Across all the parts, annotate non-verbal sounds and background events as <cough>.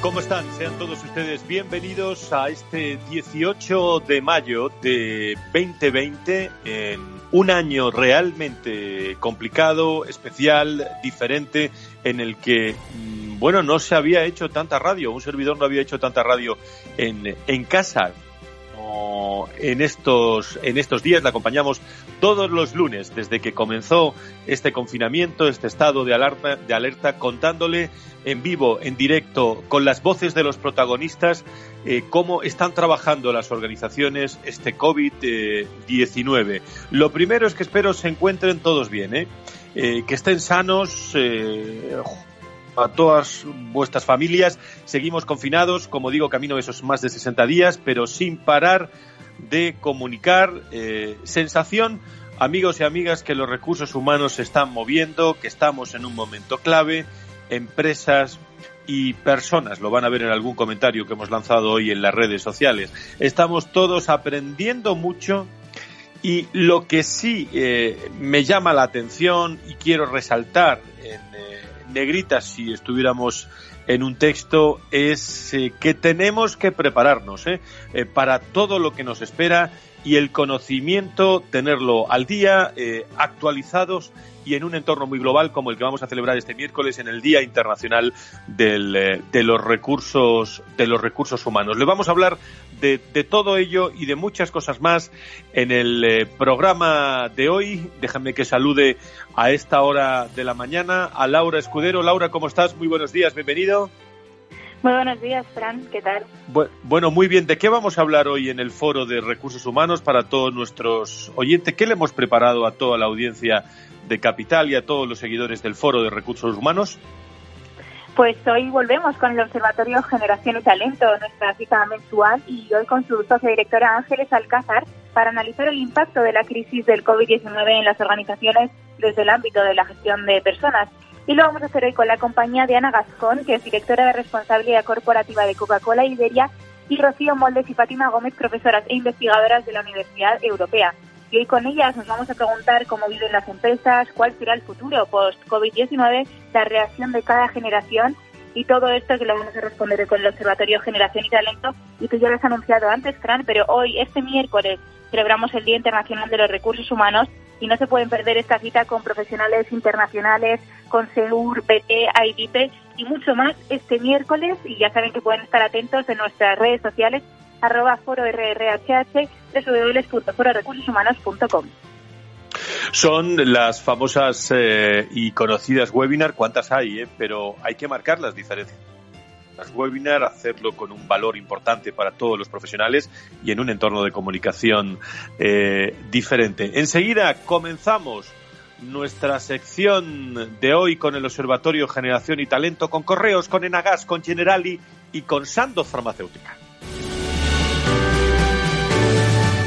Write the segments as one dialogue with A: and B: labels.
A: ¿Cómo están? Sean todos ustedes bienvenidos a este 18 de mayo de 2020, en un año realmente complicado, especial, diferente, en el que, mm, bueno, no se había hecho tanta radio, un servidor no había hecho tanta radio en, en casa en estos, en estos días. La acompañamos todos los lunes desde que comenzó este confinamiento, este estado de alarma, de alerta, contándole en vivo, en directo, con las voces de los protagonistas, eh, cómo están trabajando las organizaciones este COVID-19. Lo primero es que espero se encuentren todos bien, ¿eh? Eh, que estén sanos a todas vuestras familias. Seguimos confinados, como digo, camino de esos más de 60 días, pero sin parar de comunicar eh, sensación, amigos y amigas, que los recursos humanos se están moviendo, que estamos en un momento clave, empresas y personas, lo van a ver en algún comentario que hemos lanzado hoy en las redes sociales. Estamos todos aprendiendo mucho y lo que sí eh, me llama la atención y quiero resaltar en eh, negrita si estuviéramos en un texto es eh, que tenemos que prepararnos ¿eh? Eh, para todo lo que nos espera y el conocimiento tenerlo al día, actualizados y en un entorno muy global como el que vamos a celebrar este miércoles en el Día Internacional del, de los recursos de los recursos humanos. Le vamos a hablar de, de todo ello y de muchas cosas más en el programa de hoy. Déjame que salude a esta hora de la mañana a Laura Escudero. Laura, ¿cómo estás? Muy buenos días, bienvenido.
B: Muy buenos días, Fran, ¿qué tal?
A: Bueno, muy bien. ¿De qué vamos a hablar hoy en el Foro de Recursos Humanos para todos nuestros oyentes? ¿Qué le hemos preparado a toda la audiencia de Capital y a todos los seguidores del Foro de Recursos Humanos?
B: Pues hoy volvemos con el Observatorio Generación y Talento, nuestra cita mensual, y hoy con su socia directora Ángeles Alcázar para analizar el impacto de la crisis del COVID-19 en las organizaciones desde el ámbito de la gestión de personas. Y lo vamos a hacer hoy con la compañía de Ana Gascón, que es directora de responsabilidad corporativa de Coca-Cola Iberia, y Rocío Moldes y Fátima Gómez, profesoras e investigadoras de la Universidad Europea. Y hoy con ellas nos vamos a preguntar cómo viven las empresas, cuál será el futuro post-COVID-19, la reacción de cada generación y todo esto que lo vamos a responder con el Observatorio Generación y Talento y que ya lo has anunciado antes, Fran, pero hoy, este miércoles, celebramos el Día Internacional de los Recursos Humanos y no se pueden perder esta cita con profesionales internacionales, con SEUR, PT, IDP y mucho más este miércoles y ya saben que pueden estar atentos en nuestras redes sociales arroba foro rrhh www.fororecursoshumanos.com.
A: Son las famosas eh, y conocidas webinar, ¿cuántas hay? Eh? Pero hay que marcar las diferencias. Las webinar, hacerlo con un valor importante para todos los profesionales y en un entorno de comunicación eh, diferente. Enseguida comenzamos nuestra sección de hoy con el Observatorio Generación y Talento, con Correos, con Enagas, con Generali y con Sandoz Farmacéutica.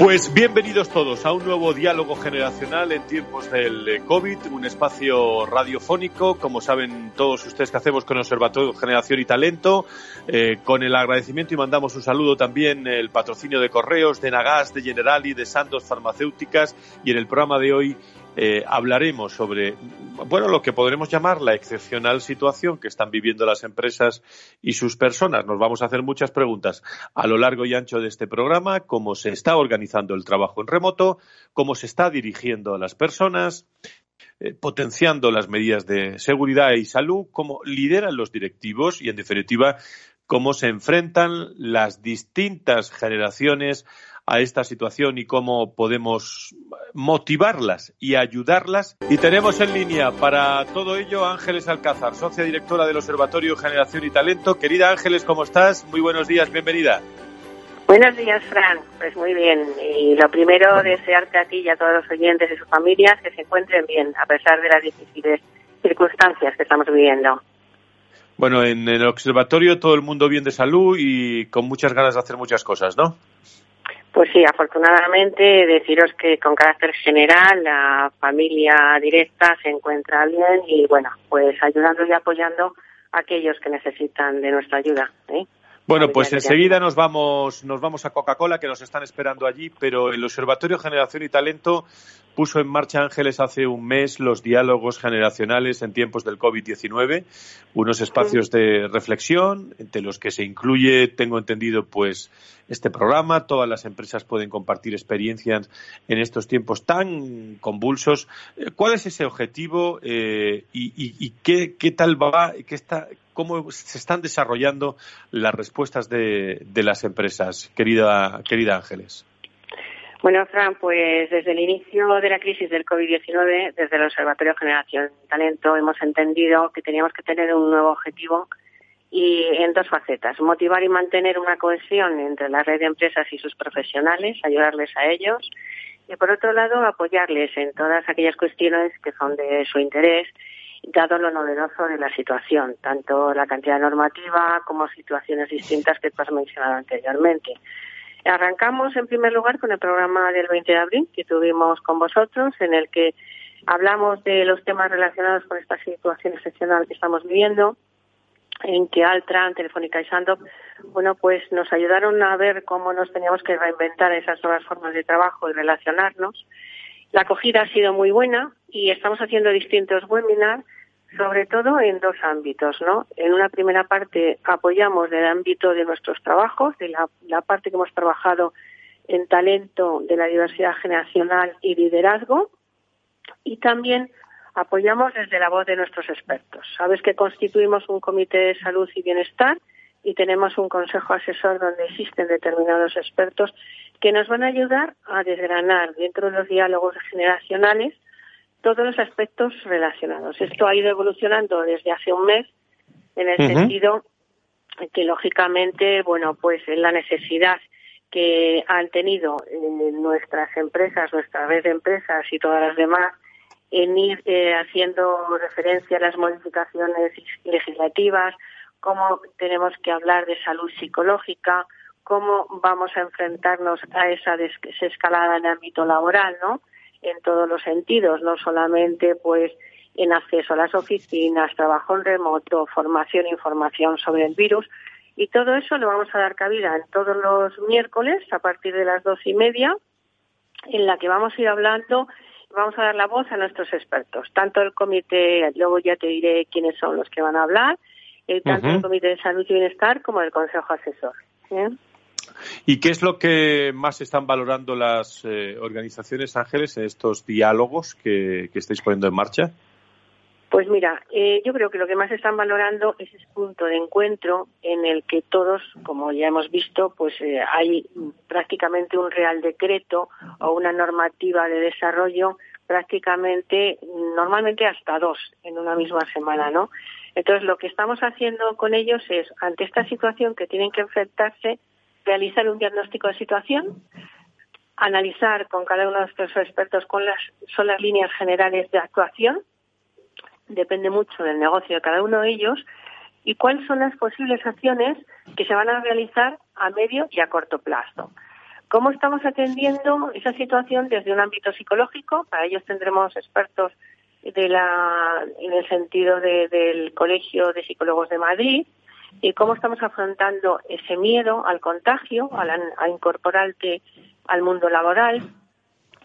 A: Pues bienvenidos todos a un nuevo diálogo generacional en tiempos del eh, COVID, un espacio radiofónico, como saben todos ustedes que hacemos con Observatorio Generación y Talento, eh, con el agradecimiento y mandamos un saludo también el patrocinio de correos de Nagas, de Generali, de Santos Farmacéuticas y en el programa de hoy eh, hablaremos sobre, bueno, lo que podremos llamar la excepcional situación que están viviendo las empresas y sus personas. Nos vamos a hacer muchas preguntas a lo largo y ancho de este programa, cómo se está organizando el trabajo en remoto, cómo se está dirigiendo a las personas, eh, potenciando las medidas de seguridad y salud, cómo lideran los directivos y, en definitiva, cómo se enfrentan las distintas generaciones a esta situación y cómo podemos motivarlas y ayudarlas. Y tenemos en línea para todo ello Ángeles Alcázar, socia directora del Observatorio Generación y Talento. Querida Ángeles, ¿cómo estás? Muy buenos días, bienvenida.
C: Buenos días, Fran. Pues muy bien. Y lo primero, desearte a ti y a todos los oyentes y sus familias que se encuentren bien, a pesar de las difíciles circunstancias que estamos viviendo.
A: Bueno, en el observatorio todo el mundo bien de salud y con muchas ganas de hacer muchas cosas, ¿no?
C: Pues sí, afortunadamente deciros que con carácter general la familia directa se encuentra bien y bueno, pues ayudando y apoyando a aquellos que necesitan de nuestra ayuda. ¿eh?
A: Bueno, pues enseguida nos vamos, nos vamos a Coca-Cola, que nos están esperando allí, pero el Observatorio Generación y Talento puso en marcha Ángeles hace un mes los diálogos generacionales en tiempos del COVID-19, unos espacios de reflexión entre los que se incluye, tengo entendido, pues este programa. Todas las empresas pueden compartir experiencias en estos tiempos tan convulsos. Eh, ¿Cuál es ese objetivo eh, y, qué, qué, tal va? Qué está, cómo se están desarrollando las respuestas de, las empresas, querida, querida Ángeles.
C: Bueno, Fran, pues desde el inicio de la crisis del COVID-19, desde el Observatorio Generación Talento, hemos entendido que teníamos que tener un nuevo objetivo y en dos facetas. Motivar y mantener una cohesión entre la red de empresas y sus profesionales, ayudarles a ellos. Y por otro lado, apoyarles en todas aquellas cuestiones que son de su interés dado lo novedoso de la situación, tanto la cantidad normativa como situaciones distintas que tú has mencionado anteriormente. Arrancamos en primer lugar con el programa del 20 de abril que tuvimos con vosotros, en el que hablamos de los temas relacionados con esta situación excepcional que estamos viviendo, en que Altran, Telefónica y Sandop, bueno, pues nos ayudaron a ver cómo nos teníamos que reinventar esas nuevas formas de trabajo y relacionarnos. La acogida ha sido muy buena y estamos haciendo distintos webinars, sobre todo en dos ámbitos, ¿no? En una primera parte apoyamos del ámbito de nuestros trabajos, de la, parte que hemos trabajado en talento de la diversidad generacional y liderazgo, y también apoyamos desde la voz de nuestros expertos. Sabes que constituimos un comité de salud y bienestar y tenemos un consejo asesor donde existen determinados expertos que nos van a ayudar a desgranar dentro de los diálogos generacionales todos los aspectos relacionados. Esto ha ido evolucionando desde hace un mes en el sentido que lógicamente, bueno, pues en la necesidad que han tenido nuestras empresas, nuestra red de empresas y todas las demás en ir eh, haciendo referencia a las modificaciones legislativas, cómo tenemos que hablar de salud psicológica, cómo vamos a enfrentarnos a esa desescalada en el ámbito laboral, ¿no? En todos los sentidos, no solamente pues en acceso a las oficinas, trabajo en remoto, formación e información sobre el virus. Y todo eso lo vamos a dar cabida en todos los miércoles a partir de las dos y media, en la que vamos a ir hablando, vamos a dar la voz a nuestros expertos, tanto el comité, luego ya te diré quiénes son los que van a hablar, eh, tanto el comité de salud y bienestar como el consejo asesor.
A: ¿Y qué es lo que más están valorando las eh, organizaciones Ángeles en estos diálogos que, estáis poniendo en marcha?
C: Pues mira, eh, yo creo que lo que más están valorando es ese punto de encuentro en el que todos, como ya hemos visto, pues eh, hay prácticamente un real decreto o una normativa de desarrollo prácticamente, normalmente hasta dos en una misma semana, ¿no? Entonces, lo que estamos haciendo con ellos es, ante esta situación que tienen que enfrentarse, realizar un diagnóstico de situación, analizar con cada uno de estos expertos cuáles son las líneas generales de actuación, depende mucho del negocio de cada uno de ellos, y cuáles son las posibles acciones que se van a realizar a medio y a corto plazo. ¿Cómo estamos atendiendo esa situación desde un ámbito psicológico? Para ellos tendremos expertos de la, en el sentido del Colegio de Psicólogos de Madrid, y cómo estamos afrontando ese miedo al contagio, a, a incorporarte al mundo laboral,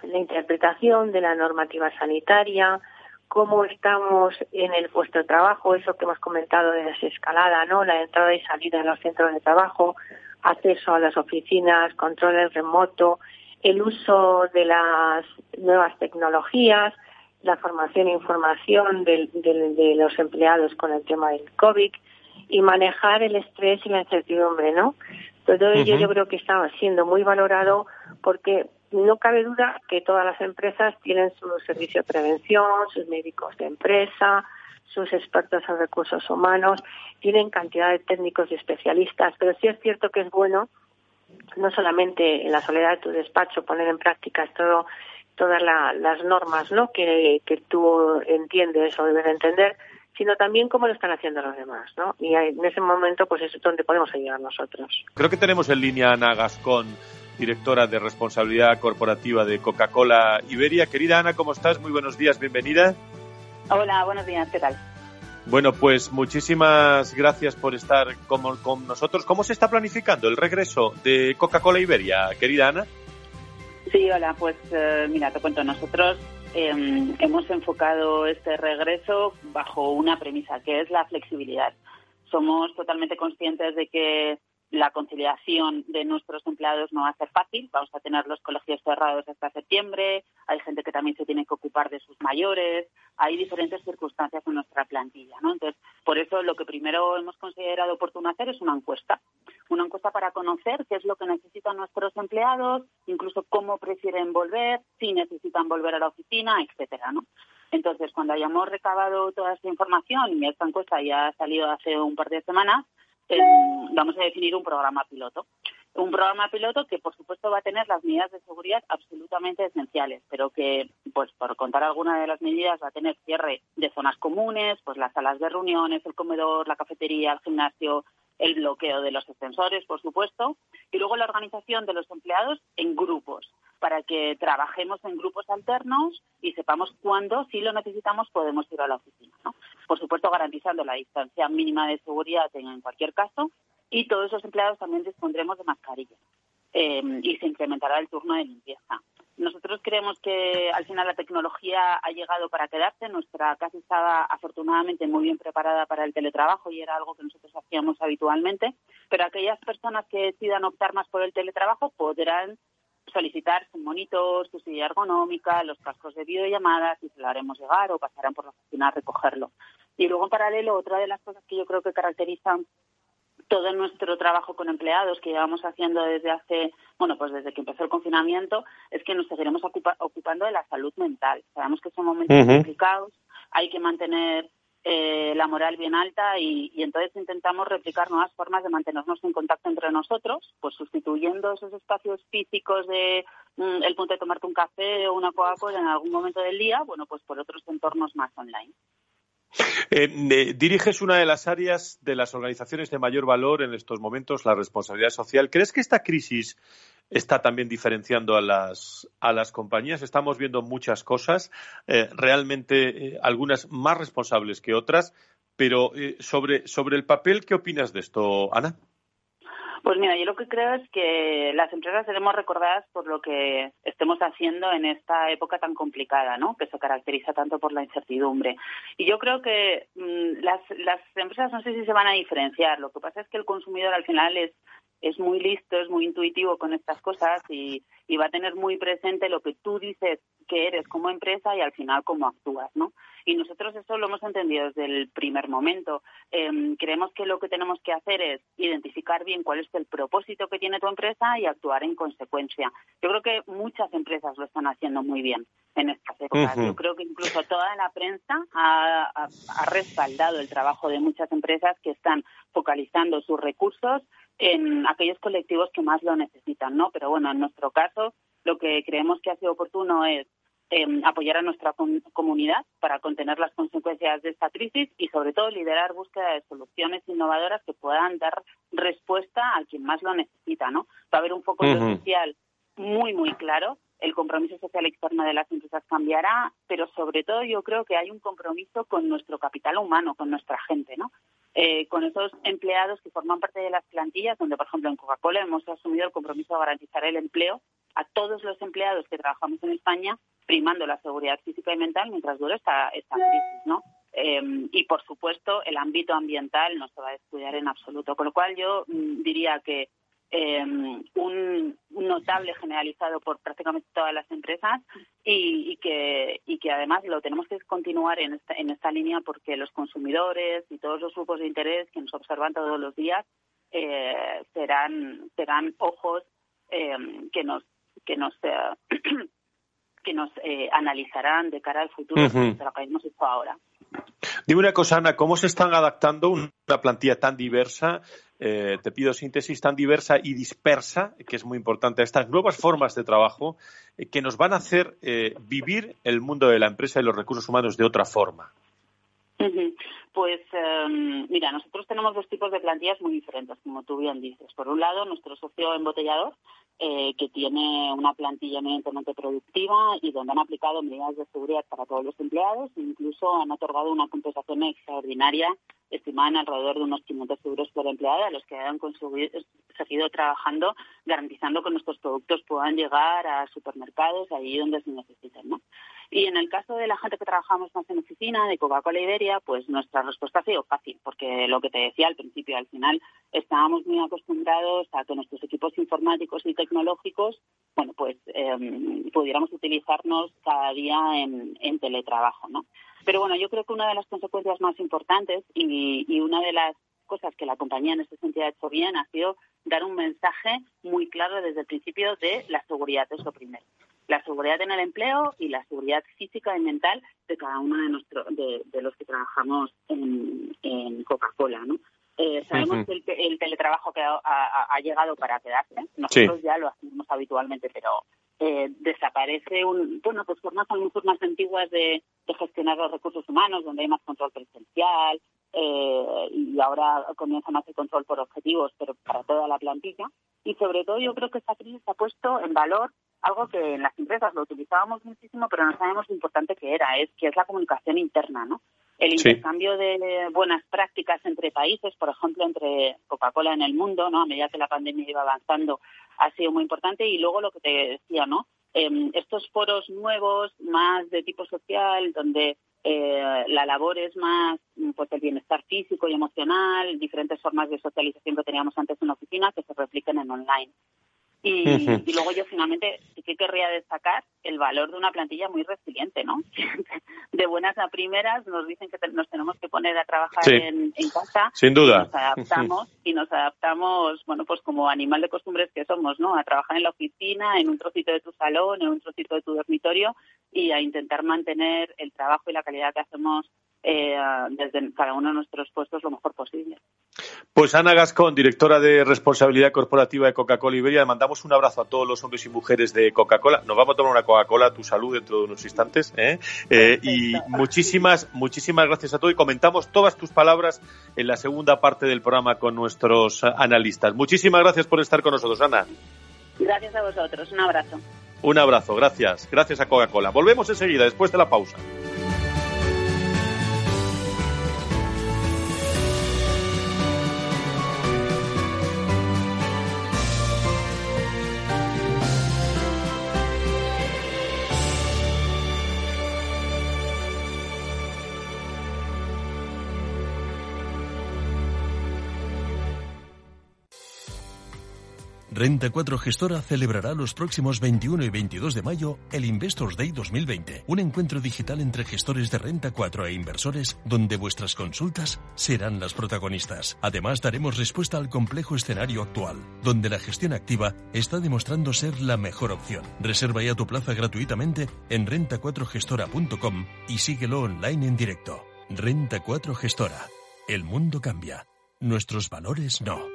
C: la interpretación de la normativa sanitaria, cómo estamos en el puesto de trabajo, eso que hemos comentado de desescalada, ¿no? La entrada y salida de los centros de trabajo, acceso a las oficinas, control remoto, el uso de las nuevas tecnologías, la formación e información de, de los empleados con el tema del COVID y manejar el estrés y la incertidumbre, ¿no? Todo ello yo creo que está siendo muy valorado porque no cabe duda que todas las empresas tienen su servicio de prevención, sus médicos de empresa, sus expertos en recursos humanos, tienen cantidad de técnicos y especialistas, pero sí es cierto que es bueno no solamente en la soledad de tu despacho poner en práctica todo todas las normas ¿no? que, que tú entiendes o debes entender, sino también cómo lo están haciendo los demás, ¿no? Y en ese momento, pues es donde podemos ayudar nosotros.
A: Creo que tenemos en línea a Ana Gascón, directora de responsabilidad corporativa de Coca-Cola Iberia. Querida Ana, ¿cómo estás? Muy buenos días, bienvenida.
D: Hola, buenos días, ¿qué tal?
A: Bueno, pues muchísimas gracias por estar con, con nosotros. ¿Cómo se está planificando el regreso de Coca-Cola Iberia, querida Ana?
D: Sí, hola, pues eh, mira, te cuento, nosotros Em, hemos enfocado este regreso bajo una premisa, que es la flexibilidad. Somos totalmente conscientes de que la conciliación de nuestros empleados no va a ser fácil. Vamos a tener los colegios cerrados hasta septiembre. Hay gente que también se tiene que ocupar de sus mayores. Hay diferentes circunstancias en nuestra plantilla, ¿no? Entonces, por eso lo que primero hemos considerado oportuno hacer es una encuesta. Una encuesta para conocer qué es lo que necesitan nuestros empleados, incluso cómo prefieren volver, si necesitan volver a la oficina, etcétera, ¿no? Entonces, cuando hayamos recabado toda esta información, y esta encuesta ya ha salido hace un par de semanas, vamos a definir un programa piloto. Un programa piloto que, por supuesto, va a tener las medidas de seguridad absolutamente esenciales, pero que, pues, por contar alguna de las medidas, va a tener cierre de zonas comunes, pues las salas de reuniones, el comedor, la cafetería, el gimnasio, el bloqueo de los ascensores, por supuesto, y luego la organización de los empleados en grupos, para que trabajemos en grupos alternos y sepamos cuándo, si lo necesitamos, podemos ir a la oficina. Por supuesto, garantizando la distancia mínima de seguridad en, cualquier caso, y todos los empleados también dispondremos de mascarillas. Eh, y se incrementará el turno de limpieza. Nosotros creemos que al final la tecnología ha llegado para quedarse. Nuestra casa estaba afortunadamente muy bien preparada para el teletrabajo y era algo que nosotros hacíamos habitualmente. Pero aquellas personas que decidan optar más por el teletrabajo podrán solicitar su monitor, su silla ergonómica, los cascos de videollamadas y se lo haremos llegar o pasarán por la oficina a recogerlo. Y luego en paralelo, otra de las cosas que yo creo que caracterizan todo nuestro trabajo con empleados que llevamos haciendo desde hace, bueno, pues desde que empezó el confinamiento, es que nos seguiremos ocupando de la salud mental. Sabemos que son momentos complicados, hay que mantener eh, la moral bien alta y, entonces intentamos replicar nuevas formas de mantenernos en contacto entre nosotros, pues sustituyendo esos espacios físicos de mm, el punto de tomarte un café o una Coca-Cola en algún momento del día, bueno, pues por otros entornos más online.
A: Eh, diriges una de las áreas de las organizaciones de mayor valor en estos momentos, la responsabilidad social. ¿Crees que esta crisis está también diferenciando a las, a las compañías? Estamos viendo muchas cosas, eh, realmente eh, algunas más responsables que otras, pero sobre, sobre el papel, ¿qué opinas de esto, Ana?
D: Pues mira, yo lo que creo es que las empresas seremos recordadas por lo que estemos haciendo en esta época tan complicada, ¿no? Que se caracteriza tanto por la incertidumbre. Y yo creo que mm, las, las empresas no sé si se van a diferenciar. Lo que pasa es que el consumidor al final es es muy listo, es muy intuitivo con estas cosas y, y, va a tener muy presente lo que tú dices que eres como empresa y al final cómo actúas, ¿no? Y nosotros eso lo hemos entendido desde el primer momento. Em, creemos que lo que tenemos que hacer es identificar bien cuál es el propósito que tiene tu empresa y actuar en consecuencia. Yo creo que muchas empresas lo están haciendo muy bien en estas épocas. Yo creo que incluso toda la prensa ha, ha respaldado el trabajo de muchas empresas que están focalizando sus recursos en aquellos colectivos que más lo necesitan, ¿no? Pero bueno, en nuestro caso, lo que creemos que ha sido oportuno es em, apoyar a nuestra comunidad para contener las consecuencias de esta crisis y, sobre todo, liderar búsqueda de soluciones innovadoras que puedan dar respuesta a quien más lo necesita, ¿no? Va a haber un foco social muy, muy claro. El compromiso social externo de las empresas cambiará, pero sobre todo yo creo que hay un compromiso con nuestro capital humano, con nuestra gente, ¿no? Eh, con esos empleados que forman parte de las plantillas, donde, por ejemplo, en Coca-Cola hemos asumido el compromiso de garantizar el empleo a todos los empleados que trabajamos en España, primando la seguridad física y mental mientras dura esta, esta crisis, ¿no? Em, y, por supuesto, el ámbito ambiental no se va a descuidar en absoluto. Con lo cual, yo mm, diría que Em, un, notable generalizado por prácticamente todas las empresas y, que, y que además lo tenemos que continuar en esta, en esta línea porque los consumidores y todos los grupos de interés que nos observan todos los días eh, serán, serán ojos em, que nos que nos eh, <clears throat> que nos eh, analizarán de cara al futuro de lo que hemos hecho ahora.
A: Dime una cosa, Ana, ¿cómo se están adaptando una plantilla tan diversa eh, te pido síntesis tan diversa y dispersa, que es muy importante, a estas nuevas formas de trabajo eh, que nos van a hacer eh, vivir el mundo de la empresa y los recursos humanos de otra forma.
D: Pues em, mira, nosotros tenemos dos tipos de plantillas muy diferentes, como tú bien dices. Por un lado, nuestro socio embotellador, que tiene una plantilla eminentemente productiva y donde han aplicado medidas de seguridad para todos los empleados e incluso han otorgado una compensación extraordinaria estimaban alrededor de unos 500 euros por empleado, a los que han seguido trabajando, garantizando que nuestros productos puedan llegar a supermercados, allí donde se necesiten. ¿no? Y en el caso de la gente que trabajamos más en oficina, de Coca-Cola Iberia, pues nuestra respuesta ha sido fácil, porque lo que te decía al principio, al final estábamos muy acostumbrados a que nuestros equipos informáticos y tecnológicos, bueno, pues em, pudiéramos utilizarnos cada día en, teletrabajo, ¿no? Pero bueno, yo creo que una de las consecuencias más importantes y, una de las cosas que la compañía en este sentido ha hecho bien ha sido dar un mensaje muy claro desde el principio de la seguridad, es lo primero. La seguridad en el empleo y la seguridad física y mental de cada uno de, nuestro, de, los que trabajamos en, Coca-Cola, ¿no? Eh, sabemos que el, teletrabajo que ha, llegado para quedarse. Nosotros ya lo hacemos habitualmente, pero eh, desaparece un, bueno, pues formas a lo mejor más antiguas de, gestionar los recursos humanos, donde hay más control presencial, eh, y ahora comienza más el control por objetivos, pero para toda la plantilla. Y sobre todo yo creo que esta crisis ha puesto en valor algo que en las empresas lo utilizábamos muchísimo, pero no sabemos lo importante que era, es que es la comunicación interna, ¿no? El intercambio de buenas prácticas entre países, por ejemplo, entre Coca-Cola en el mundo, ¿no? A medida que la pandemia iba avanzando, ha sido muy importante. Y luego lo que te decía, ¿no? Em, estos foros nuevos, más de tipo social, donde eh, la labor es más pues el bienestar físico y emocional, diferentes formas de socialización que teníamos antes en la oficina que se repliquen en online. Y, luego yo finalmente sí que querría destacar el valor de una plantilla muy resiliente, ¿no? <laughs> De buenas a primeras nos dicen que nos tenemos que poner a trabajar en, casa.
A: Sin duda.
D: Y nos adaptamos y nos adaptamos, bueno, pues como animal de costumbres que somos, ¿no? A trabajar en la oficina, en un trocito de tu salón, en un trocito de tu dormitorio y a intentar mantener el trabajo y la calidad que hacemos eh, desde cada uno de nuestros puestos lo mejor posible.
A: Pues Ana Gascón, directora de responsabilidad corporativa de Coca-Cola Iberia, mandamos un abrazo a todos los hombres y mujeres de Coca-Cola. Nos vamos a tomar una Coca-Cola a tu salud dentro de unos instantes. ¿eh? Eh, y muchísimas, muchísimas gracias a todos y comentamos todas tus palabras en la segunda parte del programa con nuestros analistas. Muchísimas gracias por estar con nosotros, Ana.
D: Gracias a vosotros. Un abrazo.
A: Un abrazo, gracias. Gracias a Coca-Cola. Volvemos enseguida, después de la pausa.
E: Renta 4 Gestora celebrará los próximos 21 y 22 de mayo el Investors Day 2020, un encuentro digital entre gestores de Renta 4 e inversores donde vuestras consultas serán las protagonistas. Además, daremos respuesta al complejo escenario actual, donde la gestión activa está demostrando ser la mejor opción. Reserva ya tu plaza gratuitamente en renta4gestora.com y síguelo online en directo. Renta 4 Gestora. El mundo cambia. Nuestros valores no.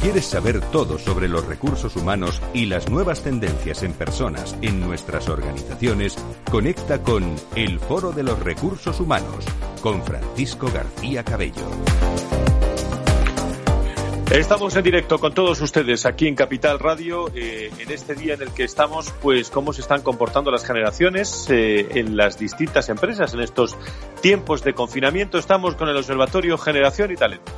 F: ¿Quieres saber todo sobre los recursos humanos y las nuevas tendencias en personas en nuestras organizaciones? Conecta con El Foro de los Recursos Humanos con Francisco García Cabello.
A: Estamos en directo con todos ustedes aquí en Capital Radio eh, en este día en el que estamos, pues cómo se están comportando las generaciones eh, en las distintas empresas en estos tiempos de confinamiento. Estamos con el Observatorio Generación y Talento.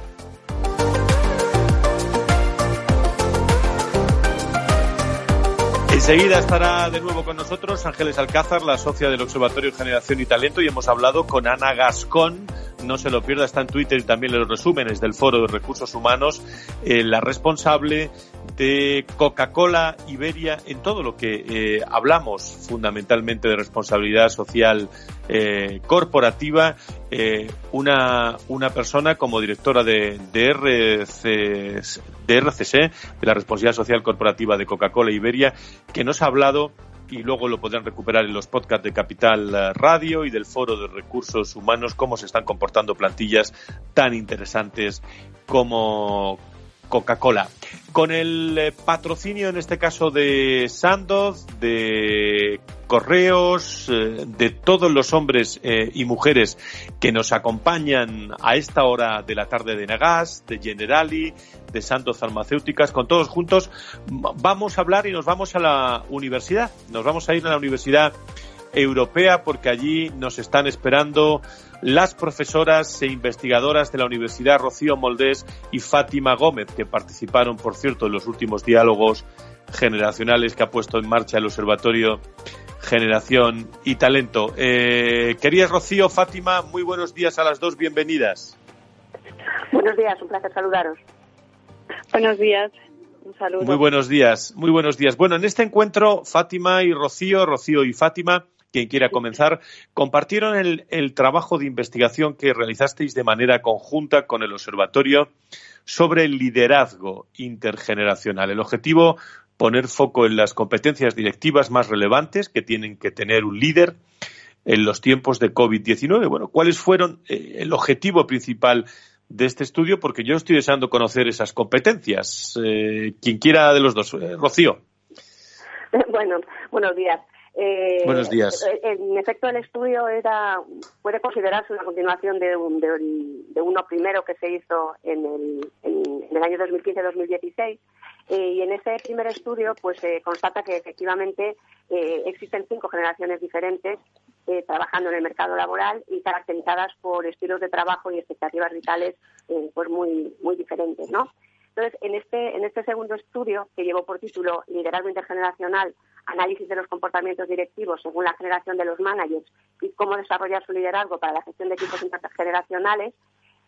A: Enseguida estará de nuevo con nosotros Ángeles Alcázar, la socia del Observatorio Generación y Talento, y hemos hablado con Ana Gascón, no se lo pierda, está en Twitter y también en los resúmenes del Foro de Recursos Humanos, eh, la responsable de Coca-Cola Iberia en todo lo que eh, hablamos fundamentalmente de responsabilidad social eh, corporativa, una, una persona como directora de, de, de de la responsabilidad social corporativa de Coca-Cola Iberia, que nos ha hablado y luego lo podrán recuperar en los podcasts de Capital eh, Radio y del Foro de Recursos Humanos, cómo se están comportando plantillas tan interesantes como Coca-Cola. Con el eh, patrocinio, en este caso, de Sandoz, de Correos, eh, de todos los hombres y mujeres que nos acompañan a esta hora de la tarde de Nagas, de Generali, de Santos Farmacéuticas, con todos juntos vamos a hablar y nos vamos a la universidad. Nos vamos a ir a la Universidad Europea porque allí nos están esperando las profesoras e investigadoras de la Universidad Rocío Moldés y Fátima Gómez, que participaron, por cierto, en los últimos diálogos generacionales que ha puesto en marcha el Observatorio Generación y Talento. Eh, querías, Rocío, Fátima, muy buenos días a las dos, bienvenidas.
G: Buenos días, un placer saludaros.
H: Buenos días. Un saludo.
A: Muy buenos días, muy buenos días. Bueno, en este encuentro, Fátima y Rocío, Rocío y Fátima, quien quiera comenzar, compartieron el, el, trabajo de investigación que realizasteis de manera conjunta con el Observatorio sobre el liderazgo intergeneracional. El objetivo, poner foco en las competencias directivas más relevantes que tienen que tener un líder en los tiempos de COVID-19. Bueno, ¿cuáles fueron eh, el objetivo principal de este estudio porque yo estoy deseando conocer esas competencias. Eh, quien quiera de los dos. Eh, Rocío. <laughs>
G: Bueno, buenos días.
A: Eh, buenos días.
G: En efecto, el estudio era puede considerarse una continuación de, de, uno primero que se hizo en el, en, el año 2015-2016. Y en ese primer estudio, pues se constata que efectivamente existen cinco generaciones diferentes eh, trabajando en el mercado laboral y caracterizadas por estilos de trabajo y expectativas vitales eh, pues muy muy diferentes, ¿no? Entonces, en este en este segundo estudio que llevó por título Liderazgo intergeneracional, análisis de los comportamientos directivos según la generación de los managers y cómo desarrollar su liderazgo para la gestión de equipos intergeneracionales,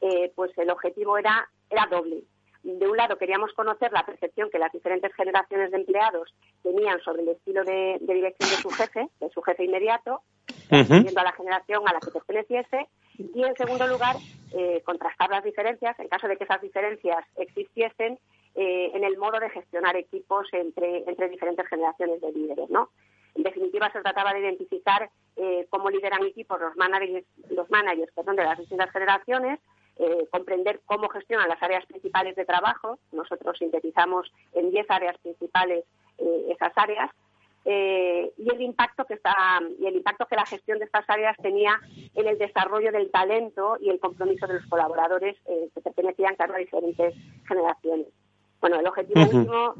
G: eh, pues el objetivo era era doble de un lado queríamos conocer la percepción que las diferentes generaciones de empleados tenían sobre el estilo de, dirección de su jefe, de su jefe inmediato, viendo a la generación a la que perteneciese, y en segundo lugar, eh, contrastar las diferencias, en caso de que esas diferencias existiesen, eh, en el modo de gestionar equipos entre, entre diferentes generaciones de líderes, ¿no? En definitiva, se trataba de identificar eh, cómo lideran equipos los managers, los managers perdón, de las distintas generaciones, eh, comprender cómo gestionan las áreas principales de trabajo. Nosotros sintetizamos en 10 áreas principales eh, esas áreas. Eh, y el impacto que está y el impacto que la gestión de estas áreas tenía en el desarrollo del talento y el compromiso de los colaboradores que pertenecían a diferentes generaciones. Bueno, el objetivo último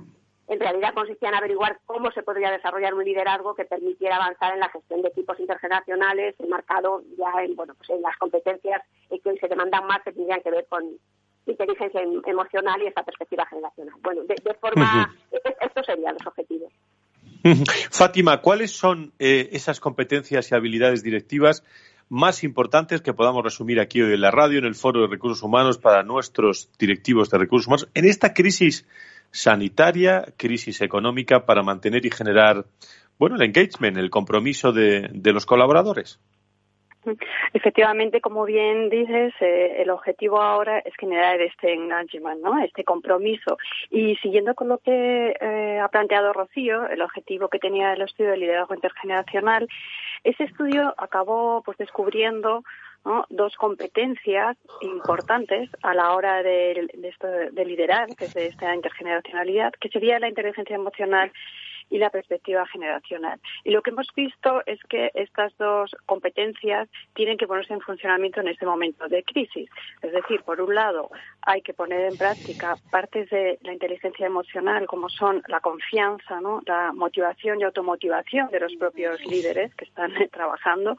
G: en realidad consistía en averiguar cómo se podría desarrollar un liderazgo que permitiera avanzar en la gestión de equipos intergeneracionales, marcado ya en, bueno, pues en las competencias que hoy se demandan más que tendrían que ver con inteligencia em, emocional y esa perspectiva generacional. Bueno, de, forma, e, e, estos serían los objetivos.
A: Fátima, ¿cuáles son eh, esas competencias y habilidades directivas más importantes que podamos resumir aquí hoy en la radio, en el Foro de Recursos Humanos para nuestros directivos de recursos humanos, en esta crisis sanitaria, crisis económica, para mantener y generar, bueno, el engagement, el compromiso de, de los colaboradores?
H: Efectivamente, como bien dices, eh, el objetivo ahora es generar este engagement, ¿no? este compromiso. Y siguiendo con lo que eh, ha planteado Rocío, el objetivo que tenía el estudio de liderazgo intergeneracional, ese estudio acabó pues descubriendo dos competencias importantes a la hora de, de, de liderar, que es de esta intergeneracionalidad, que sería la inteligencia emocional y la perspectiva generacional. Y lo que hemos visto es que estas dos competencias tienen que ponerse en funcionamiento en este momento de crisis. Es decir, por un lado, hay que poner en práctica partes de la inteligencia emocional, como son la confianza, ¿no? la motivación y automotivación de los propios líderes que están <laughs> trabajando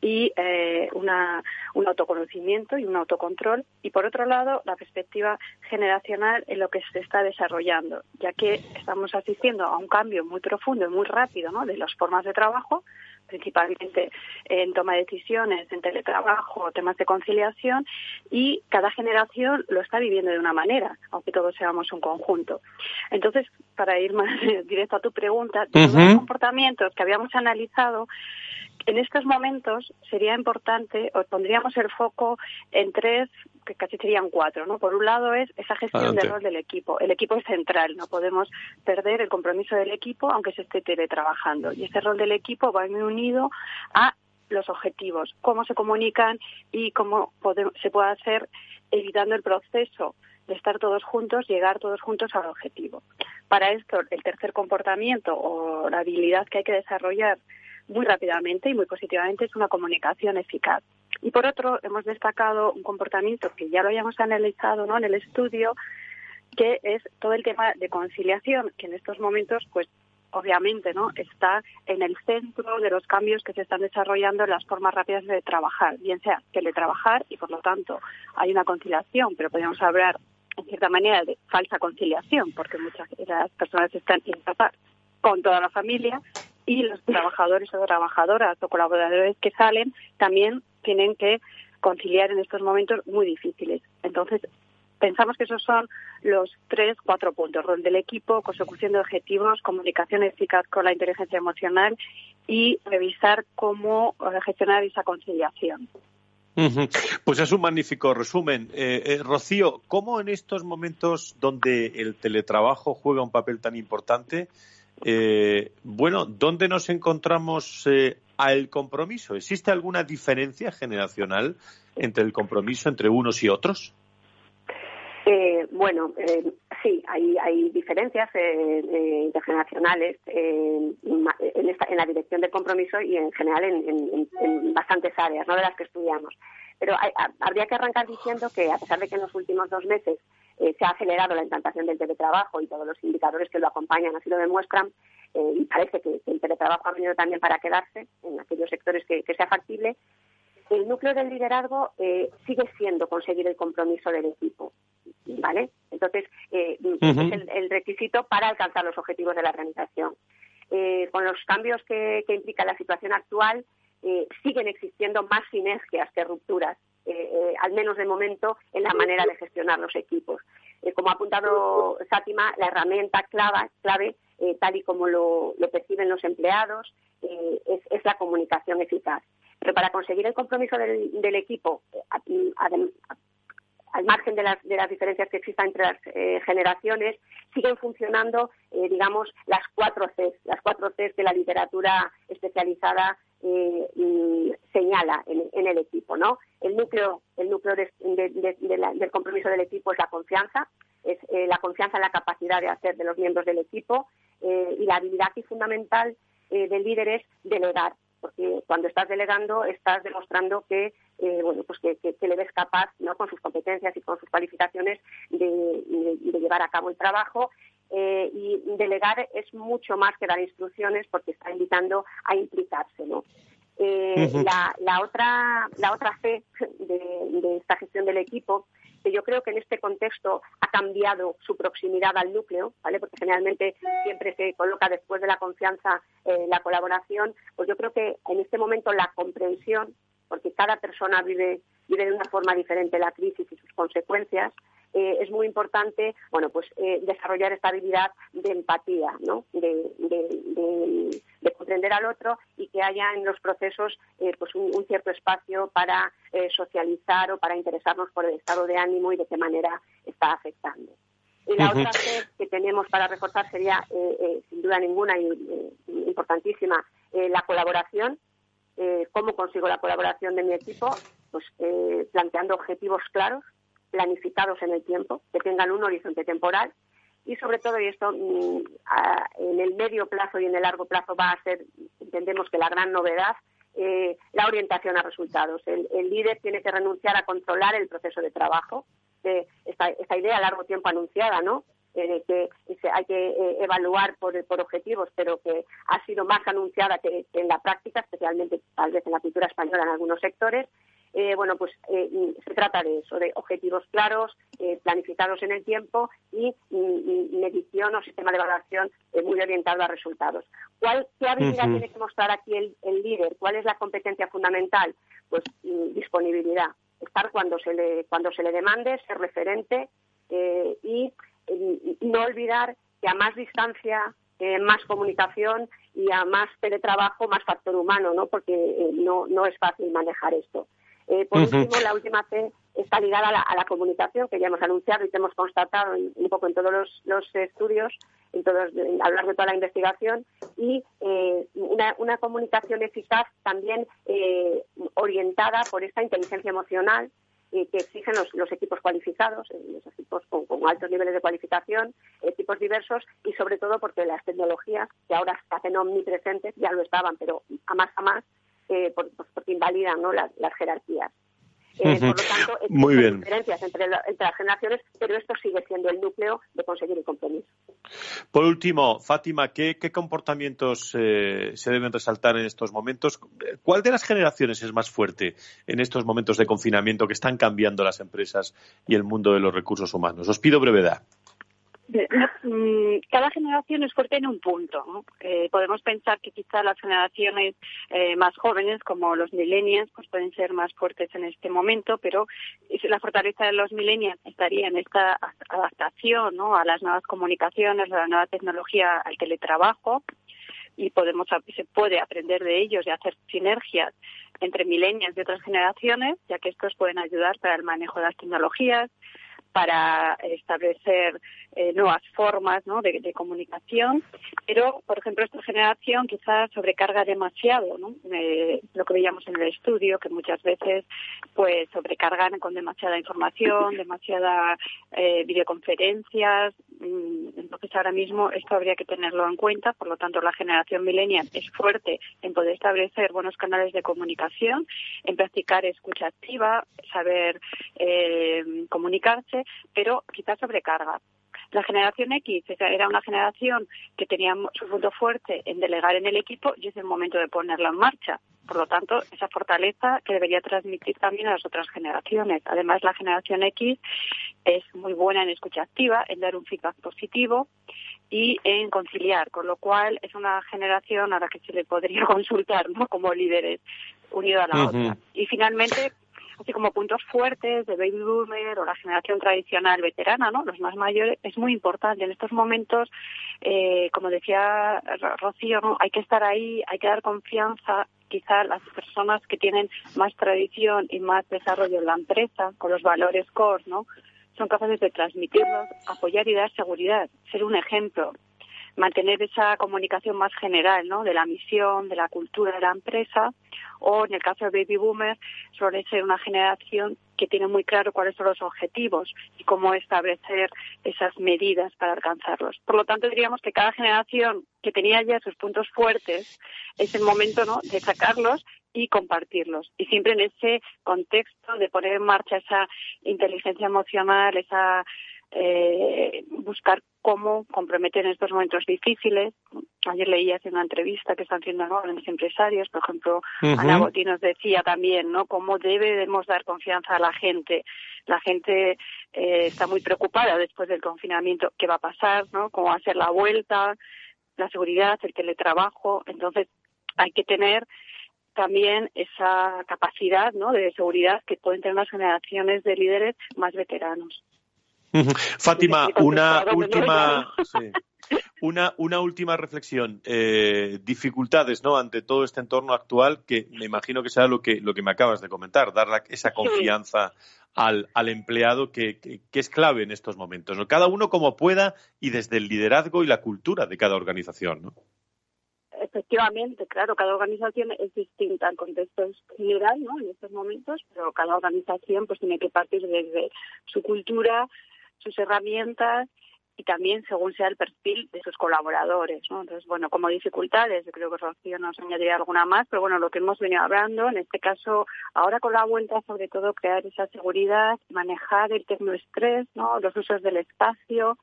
H: y eh, una, un autoconocimiento y un autocontrol. Y por otro lado, la perspectiva generacional en lo que se está desarrollando, ya que estamos asistiendo a un cambio muy profundo y muy rápido de las formas de trabajo, principalmente en toma de decisiones, en teletrabajo, temas de conciliación, y cada generación lo está viviendo de una manera, aunque todos seamos un conjunto. Entonces, para ir más <laughs> directo a tu pregunta, todos los comportamientos que habíamos analizado en estos momentos sería importante, o pondríamos el foco en tres, que casi serían cuatro, ¿no? Por un lado es esa gestión del rol del equipo. El equipo es central, no podemos perder el compromiso del equipo aunque se esté teletrabajando. Y ese rol del equipo va muy unido a los objetivos, cómo se comunican y cómo se puede hacer evitando el proceso de estar todos juntos, llegar todos juntos al objetivo. Para esto, el tercer comportamiento o la habilidad que hay que desarrollar muy rápidamente y muy positivamente es una comunicación eficaz. Y por otro, hemos destacado un comportamiento que ya lo habíamos analizado ¿no? en el estudio, que es todo el tema de conciliación, que en estos momentos, pues obviamente, ¿no? está en el centro de los cambios que se están desarrollando en las formas rápidas de trabajar, bien sea teletrabajar y por lo tanto hay una conciliación, pero podríamos hablar en cierta manera de falsa conciliación, porque muchas de las personas están en con toda la familia y los trabajadores o trabajadoras o colaboradores que salen también tienen que conciliar en estos momentos muy difíciles. Entonces, pensamos que esos son los tres, cuatro puntos. Rol del equipo, consecución de objetivos, comunicación eficaz con la inteligencia emocional y revisar cómo gestionar esa conciliación.
A: Pues es un magnífico resumen. Eh, eh, Rocío, ¿cómo en estos momentos donde el teletrabajo juega un papel tan importante, eh, bueno, ¿dónde nos encontramos eh, al compromiso? ¿Existe alguna diferencia generacional entre el compromiso entre unos y otros?
G: Eh, bueno, eh, sí, hay, hay diferencias eh, intergeneracionales en, la dirección del compromiso y en general en, bastantes áreas, no de las que estudiamos. Pero habría que arrancar diciendo que a pesar de que en los últimos dos meses eh, se ha acelerado la implantación del teletrabajo y todos los indicadores que lo acompañan así lo demuestran. Eh, y parece que, el teletrabajo ha venido también para quedarse en aquellos sectores que, sea factible. El núcleo del liderazgo eh, sigue siendo conseguir el compromiso del equipo, ¿vale? Entonces, es el, requisito para alcanzar los objetivos de la organización. con los cambios que, que implica la situación actual, siguen existiendo más sinergias que rupturas eh, eh, al menos de momento, en la manera de gestionar los equipos. Eh, como ha apuntado Sátima, la herramienta clave, clave tal y como lo, perciben los empleados, es, la comunicación eficaz. Pero para conseguir el compromiso del, equipo, al margen de las, diferencias que existan entre las generaciones, siguen funcionando, digamos, las cuatro Cs, las cuatro Cs de la literatura especializada eh, señala en, el equipo, ¿no? El núcleo, el núcleo del compromiso del equipo es la confianza, es eh, la confianza en la capacidad de hacer de los miembros del equipo eh, y la habilidad y fundamental del líder es delegar, porque cuando estás delegando estás demostrando que bueno pues que, le ves capaz no con sus competencias y con sus cualificaciones de llevar a cabo el trabajo eh, y delegar es mucho más que dar instrucciones porque está invitando a implicarse, ¿no? Eh, la, la, otra la otra fe de, esta gestión del equipo que yo creo que en este contexto ha cambiado su proximidad al núcleo, ¿vale? Porque generalmente siempre se coloca después de la confianza eh, la colaboración, pues yo creo que en este momento la comprensión porque cada persona vive, vive de una forma diferente la crisis y sus consecuencias, eh, es muy importante, bueno, pues eh, desarrollar esta habilidad de empatía, ¿no? De, comprender al otro y que haya en los procesos eh, pues un, cierto espacio para socializar o para interesarnos por el estado de ánimo y de qué manera está afectando. Y la otra que tenemos para reforzar sería, sin duda ninguna, y, importantísima, la colaboración. ¿Cómo consigo la colaboración de mi equipo? Pues planteando objetivos claros, planificados en el tiempo, que tengan un horizonte temporal y sobre todo, y esto mm, en el medio plazo y en el largo plazo va a ser, entendemos que la gran novedad, eh, la orientación a resultados. El, líder tiene que renunciar a controlar el proceso de trabajo. Eh, esta, idea a largo tiempo anunciada, ¿no? Eh, que hay que evaluar por, objetivos, pero que ha sido más anunciada que, en la práctica, especialmente tal vez en la cultura española en algunos sectores, eh, bueno, pues eh, se trata de eso, de objetivos claros, eh, planificados en el tiempo y, medición o sistema de evaluación muy orientado a resultados. ¿Cuál, ¿Qué habilidad tiene que mostrar aquí el, líder? ¿Cuál es la competencia fundamental? Pues mm, disponibilidad, estar cuando se le, cuando se le demande, ser referente y, no olvidar que a más distancia más comunicación y a más teletrabajo, más factor humano, ¿no? Porque no, no es fácil manejar esto. Eh, por último, la última C está ligada a la, comunicación, que ya hemos anunciado y que hemos constatado un poco en todos los, estudios, en todos, a lo largo de toda la investigación, y eh, una, comunicación eficaz también eh, orientada por esta inteligencia emocional que exigen los, equipos cualificados, los equipos con, altos niveles de cualificación, equipos diversos y sobre todo porque las tecnologías, que ahora se hacen omnipresentes, ya lo estaban, pero a más a más, eh, por, pues, porque invalidan ¿no? las, jerarquías. Eh, por lo tanto,
A: Muy bien.
G: diferencias entre, entre, las generaciones, pero esto sigue siendo el núcleo de conseguir el compromiso.
A: Por último, Fátima, ¿qué, comportamientos eh, se deben resaltar en estos momentos? ¿Cuál de las generaciones es más fuerte en estos momentos de confinamiento que están cambiando las empresas y el mundo de los recursos humanos? Os pido brevedad.
H: Mm, cada generación es fuerte en un punto. Eh, podemos pensar que quizá las generaciones eh, más jóvenes, como los millennials, pues pueden ser más fuertes en este momento, pero la fortaleza de los millennials estaría en esta adaptación a las nuevas comunicaciones, a la nueva tecnología, al teletrabajo y podemos se puede aprender de ellos y hacer sinergias entre millennials y otras generaciones, ya que estos pueden ayudar para el manejo de las tecnologías, para establecer eh, nuevas formas ¿no? de, comunicación, pero, por ejemplo, esta generación quizás sobrecarga demasiado, ¿no? Eh, lo que veíamos en el estudio, que muchas veces pues sobrecargan con demasiada información, demasiadas eh, videoconferencias, mm, entonces ahora mismo esto habría que tenerlo en cuenta, por lo tanto la generación millennial es fuerte en poder establecer buenos canales de comunicación, en practicar escucha activa, saber comunicarse, pero quizás sobrecarga. La generación X era una generación que tenía su punto fuerte en delegar en el equipo y es el momento de ponerlo en marcha. Por lo tanto, esa fortaleza que debería transmitir también a las otras generaciones. Además, la generación X es muy buena en escucha activa, en dar un feedback positivo y en conciliar, con lo cual es una generación a la que se le podría <laughs> consultar ¿no? como líderes unido a la otra. Y finalmente, así como puntos fuertes de baby boomer o la generación tradicional veterana, ¿no? Los más mayores, es muy importante. En estos momentos, eh, como decía Rocío, ¿no? Hay que estar ahí, hay que dar confianza quizá las personas que tienen más tradición y más desarrollo en la empresa, con los valores core, ¿no? Son capaces de transmitirlos, apoyar y dar seguridad, ser un ejemplo mantener esa comunicación más general, ¿no? De la misión, de la cultura de la empresa, o en el caso de Baby Boomer, suele ser una generación que tiene muy claro cuáles son los objetivos y cómo establecer esas medidas para alcanzarlos. Por lo tanto, diríamos que cada generación que tenía ya sus puntos fuertes es el momento ¿no? de sacarlos y compartirlos. Y siempre en ese contexto de poner en marcha esa inteligencia emocional, esa eh, buscar cómo comprometer en estos momentos difíciles. Ayer leí hace una entrevista que están haciendo grandes empresarios, por ejemplo, Ana Botín nos decía también, ¿no? Cómo debemos dar confianza a la gente. La gente eh, está muy preocupada después del confinamiento, qué va a pasar, ¿no? Cómo va a ser la vuelta, la seguridad, el teletrabajo. Entonces, hay que tener también esa capacidad ¿no? de seguridad que pueden tener las generaciones de líderes más veteranos.
A: Fátima, una última, una, una última reflexión. Eh, dificultades, ¿no? Ante todo este entorno actual, que me imagino que será lo que, lo que me acabas de comentar, dar esa confianza al, al, empleado que, que, es clave en estos momentos. ¿no? Cada uno como pueda y desde el liderazgo y la cultura de cada organización, ¿no?
H: Efectivamente, claro, cada organización es distinta, el contexto es general, ¿no? En estos momentos, pero cada organización pues tiene que partir desde su cultura, sus herramientas y también según sea el perfil de sus colaboradores. ¿no? Entonces, bueno, como dificultades, yo creo que Rocío nos añadiría alguna más, pero bueno, lo que hemos venido hablando, en este caso, ahora con la vuelta, sobre todo, crear esa seguridad, manejar el tecnoestrés, ¿no? los usos del espacio,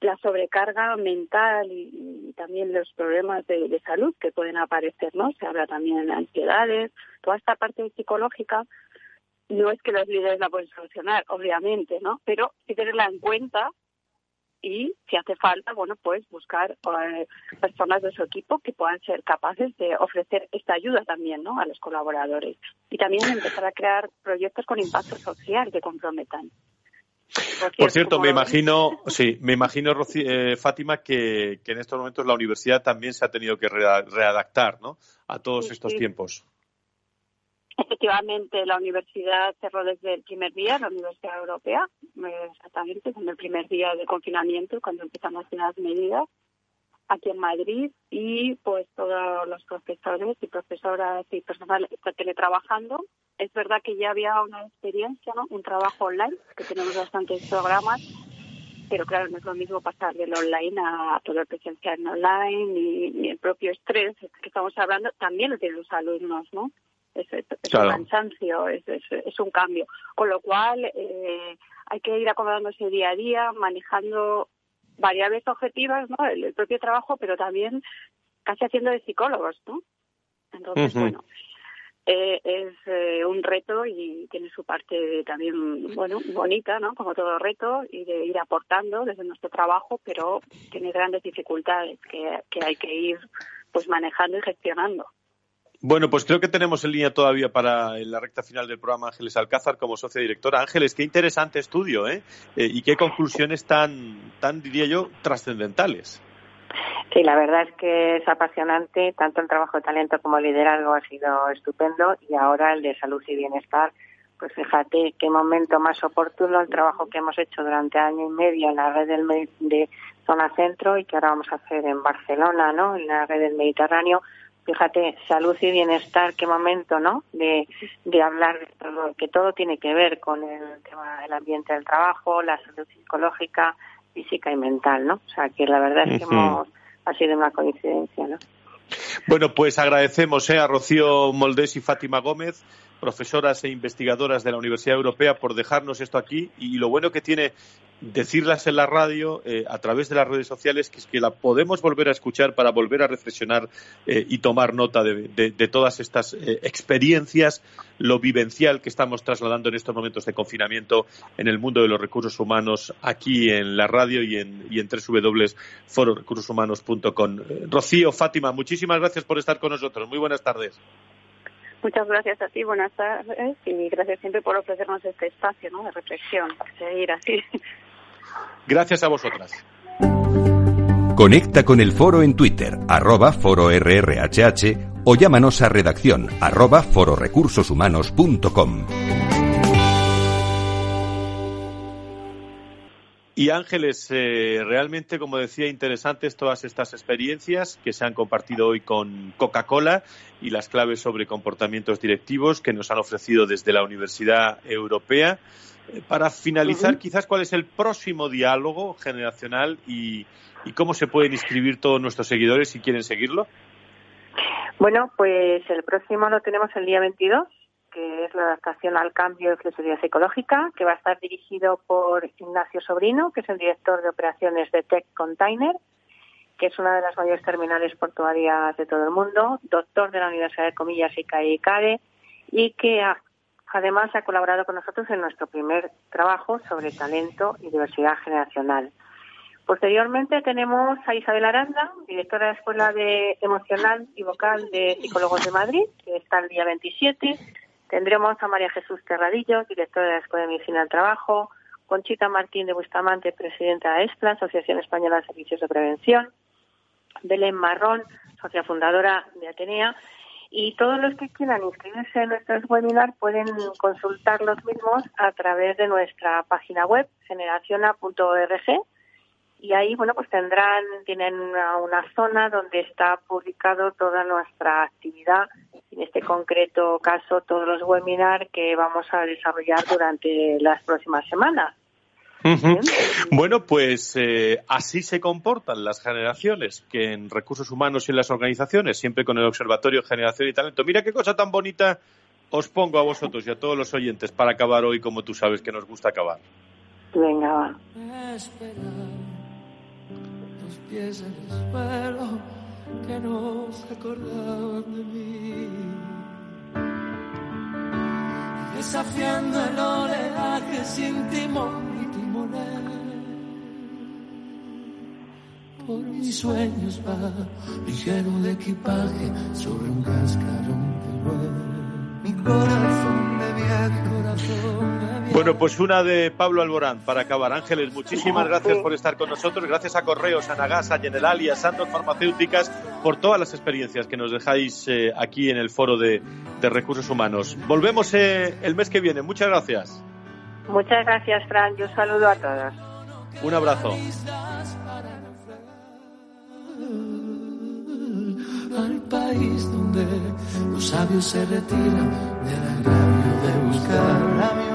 H: la sobrecarga mental y, también los problemas de, de, salud que pueden aparecer, ¿no? Se habla también de ansiedades, toda esta parte psicológica no es que los líderes la pueden solucionar, obviamente, ¿no? Pero sí tenerla en cuenta y si hace falta, bueno, pues buscar eh, personas de su equipo que puedan ser capaces de ofrecer esta ayuda también, ¿no? A los colaboradores y también empezar a crear proyectos con impacto social que comprometan.
A: Por cierto, me imagino, sí, me imagino, eh, Fátima, que, que, en estos momentos la universidad también se ha tenido que readaptar, ¿no? A todos estos tiempos.
H: Efectivamente, la universidad cerró desde el primer día, la Universidad Europea, exactamente, en el primer día de confinamiento, cuando empezamos las medidas aquí en Madrid y pues todos los profesores y profesoras y personal está teletrabajando. Es verdad que ya había una experiencia, ¿no? un trabajo online, que tenemos bastantes programas, pero claro, no es lo mismo pasar del online a todo el presencial en online y, el propio estrés que estamos hablando también lo tienen los alumnos, ¿no? Es, un cansancio, es, es, un cambio. Con lo cual, eh, hay que ir acomodándose día a día, manejando variables objetivas, ¿no? El, propio trabajo, pero también casi haciendo de psicólogos, ¿no? Entonces, bueno, eh, es eh, un reto y tiene su parte también, bueno, bonita, ¿no? Como todo reto y de ir aportando desde nuestro trabajo, pero tiene grandes dificultades que, que hay que ir pues manejando y gestionando.
A: Bueno, pues creo que tenemos en línea todavía para la recta final del programa Ángeles Alcázar como socia directora. Ángeles, qué interesante estudio, ¿eh? eh y qué conclusiones tan, tan diría yo, trascendentales.
C: Sí, la verdad es que es apasionante, tanto el trabajo de talento como el liderazgo ha sido estupendo y ahora el de salud y bienestar, pues fíjate qué momento más oportuno el trabajo que hemos hecho durante año y medio en la red del, de zona centro y que ahora vamos a hacer en Barcelona, ¿no? En la red del Mediterráneo, fíjate, salud y bienestar, qué momento, ¿no? De, de hablar de todo, que todo tiene que ver con el tema del ambiente del trabajo, la salud psicológica, física y mental, ¿no? O sea, que la verdad es que hemos, ha sido una coincidencia, ¿no?
A: Bueno, pues agradecemos ¿eh? a Rocío Moldés y Fátima Gómez profesoras e investigadoras de la Universidad Europea por dejarnos esto aquí y lo bueno que tiene decirlas en la radio eh, a través de las redes sociales que es que la podemos volver a escuchar para volver a reflexionar eh, y tomar nota de, todas estas eh, experiencias, lo vivencial que estamos trasladando en estos momentos de confinamiento en el mundo de los recursos humanos aquí en la radio y en, y en. Rocío, Fátima, muchísimas gracias por estar con nosotros. Muy buenas tardes.
H: Muchas gracias a ti, buenas tardes y gracias siempre por ofrecernos este espacio ¿no? de reflexión, seguir así. <laughs>
A: Gracias a vosotras.
F: Conecta con el foro en Twitter, arroba foro RRHH o llámanos a redacción arroba fororecursoshumanos.com.
A: Y Ángeles, eh, realmente, como decía, interesantes todas estas experiencias que se han compartido hoy con Coca-Cola y las claves sobre comportamientos directivos que nos han ofrecido desde la Universidad Europea. Eh, para finalizar, quizás, ¿cuál es el próximo diálogo generacional y, y cómo se pueden inscribir todos nuestros seguidores si quieren seguirlo?
C: Bueno, pues el próximo lo tenemos el día 22 que es la adaptación al cambio de flexibilidad psicológica, que va a estar dirigido por Ignacio Sobrino, que es el director de operaciones de Tech Container, que es una de las mayores terminales portuarias de todo el mundo, doctor de la Universidad de Comillas y CAE y que además ha colaborado con nosotros en nuestro primer trabajo sobre talento y diversidad generacional. Posteriormente tenemos a Isabel Aranda, directora de la Escuela de Emocional y Vocal de Psicólogos de Madrid, que está el día 27. Tendremos a María Jesús Terradillo, directora de la Escuela de Medicina del Trabajo, Conchita Martín de Bustamante, presidenta de ESPLA, Asociación Española de Servicios de Prevención, Belén Marrón, socia fundadora de Atenea, y todos los que quieran inscribirse en nuestros webinars pueden consultar los mismos a través de nuestra página web generaciona.org y ahí bueno pues tendrán tienen una, zona donde está publicado toda nuestra actividad en este concreto caso todos los webinars que vamos a desarrollar durante las próximas semanas.
A: Bueno, pues eh, así se comportan las generaciones que en recursos humanos y en las organizaciones, siempre con el Observatorio Generación y Talento. Mira qué cosa tan bonita os pongo a vosotros y a todos los oyentes para acabar hoy como tú sabes que nos gusta acabar.
C: Venga, va
I: pies en el suelo que no se acordaban de mí. Desafiando el oleaje sin timón y timonel. Por mis sueños va ligero de equipaje sobre un cascarón de vuelo. Mi corazón de de
A: bueno, pues una de Pablo Alborán para acabar. Ángeles, muchísimas gracias por estar con nosotros. Gracias a Correos, a Nagas, a General y a Santos Farmacéuticas por todas las experiencias que nos dejáis eh, aquí en el Foro de, Recursos Humanos. Volvemos eh, el mes que viene. Muchas gracias.
C: Muchas gracias, Fran. Yo saludo a todos.
A: Un abrazo.
I: Al país donde los sabios se retiran del agravio de buscar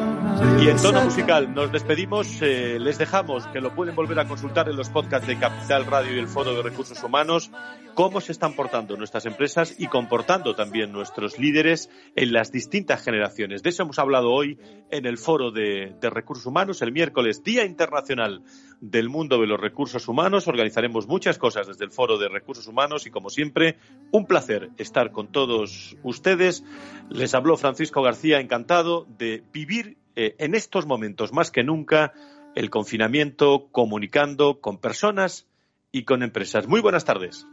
A: y en tono musical nos despedimos, eh, les dejamos que lo pueden volver a consultar en los podcasts de Capital Radio y el Foro de Recursos Humanos, cómo se están portando nuestras empresas y comportando también nuestros líderes en las distintas generaciones. De eso hemos hablado hoy en el Foro de, de Recursos Humanos, el miércoles, Día Internacional del Mundo de los Recursos Humanos. Organizaremos muchas cosas desde el Foro de Recursos Humanos y, como siempre, un placer estar con todos ustedes. Les habló Francisco García, encantado de vivir eh, en estos momentos más que nunca el confinamiento comunicando con personas y con empresas. Muy buenas tardes.